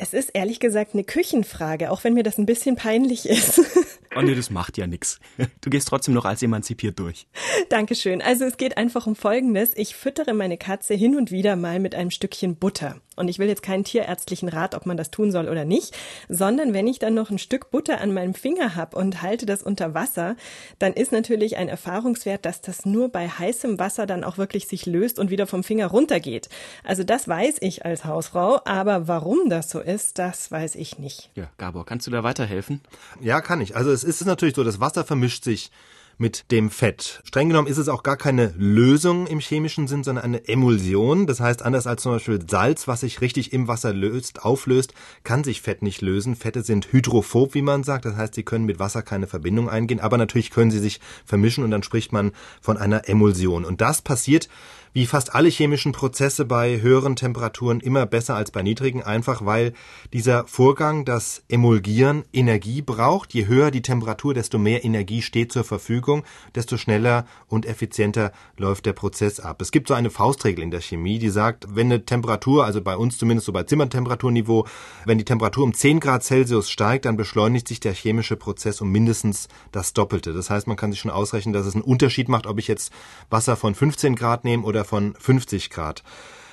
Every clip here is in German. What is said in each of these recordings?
Es ist ehrlich gesagt eine Küchenfrage, auch wenn mir das ein bisschen peinlich ist. Oh nee, das macht ja nix. Du gehst trotzdem noch als emanzipiert durch. Dankeschön. Also es geht einfach um Folgendes. Ich füttere meine Katze hin und wieder mal mit einem Stückchen Butter. Und ich will jetzt keinen tierärztlichen Rat, ob man das tun soll oder nicht, sondern wenn ich dann noch ein Stück Butter an meinem Finger habe und halte das unter Wasser, dann ist natürlich ein Erfahrungswert, dass das nur bei heißem Wasser dann auch wirklich sich löst und wieder vom Finger runtergeht. Also das weiß ich als Hausfrau, aber warum das so ist, das weiß ich nicht. Ja, Gabor, kannst du da weiterhelfen? Ja, kann ich. Also es ist natürlich so, das Wasser vermischt sich mit dem Fett. Streng genommen ist es auch gar keine Lösung im chemischen Sinn, sondern eine Emulsion. Das heißt, anders als zum Beispiel Salz, was sich richtig im Wasser löst, auflöst, kann sich Fett nicht lösen. Fette sind hydrophob, wie man sagt. Das heißt, sie können mit Wasser keine Verbindung eingehen, aber natürlich können sie sich vermischen und dann spricht man von einer Emulsion. Und das passiert wie fast alle chemischen Prozesse bei höheren Temperaturen immer besser als bei niedrigen, einfach weil dieser Vorgang, das Emulgieren, Energie braucht. Je höher die Temperatur, desto mehr Energie steht zur Verfügung, desto schneller und effizienter läuft der Prozess ab. Es gibt so eine Faustregel in der Chemie, die sagt, wenn eine Temperatur, also bei uns zumindest so bei Zimmertemperaturniveau, wenn die Temperatur um 10 Grad Celsius steigt, dann beschleunigt sich der chemische Prozess um mindestens das Doppelte. Das heißt, man kann sich schon ausrechnen, dass es einen Unterschied macht, ob ich jetzt Wasser von 15 Grad nehme oder von 50 Grad.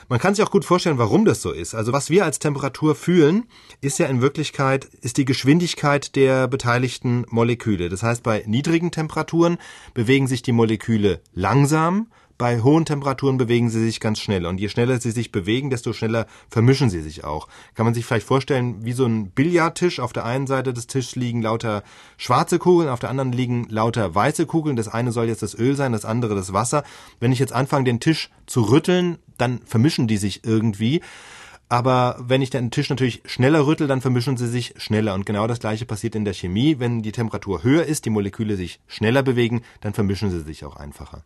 Man kann sich auch gut vorstellen, warum das so ist. Also was wir als Temperatur fühlen, ist ja in Wirklichkeit, ist die Geschwindigkeit der beteiligten Moleküle. Das heißt, bei niedrigen Temperaturen bewegen sich die Moleküle langsam, bei hohen Temperaturen bewegen sie sich ganz schnell. Und je schneller sie sich bewegen, desto schneller vermischen sie sich auch. Kann man sich vielleicht vorstellen, wie so ein Billardtisch. Auf der einen Seite des Tisches liegen lauter schwarze Kugeln, auf der anderen liegen lauter weiße Kugeln. Das eine soll jetzt das Öl sein, das andere das Wasser. Wenn ich jetzt anfange, den Tisch zu rütteln, dann vermischen die sich irgendwie. Aber wenn ich den Tisch natürlich schneller rüttel, dann vermischen sie sich schneller. Und genau das gleiche passiert in der Chemie. Wenn die Temperatur höher ist, die Moleküle sich schneller bewegen, dann vermischen sie sich auch einfacher.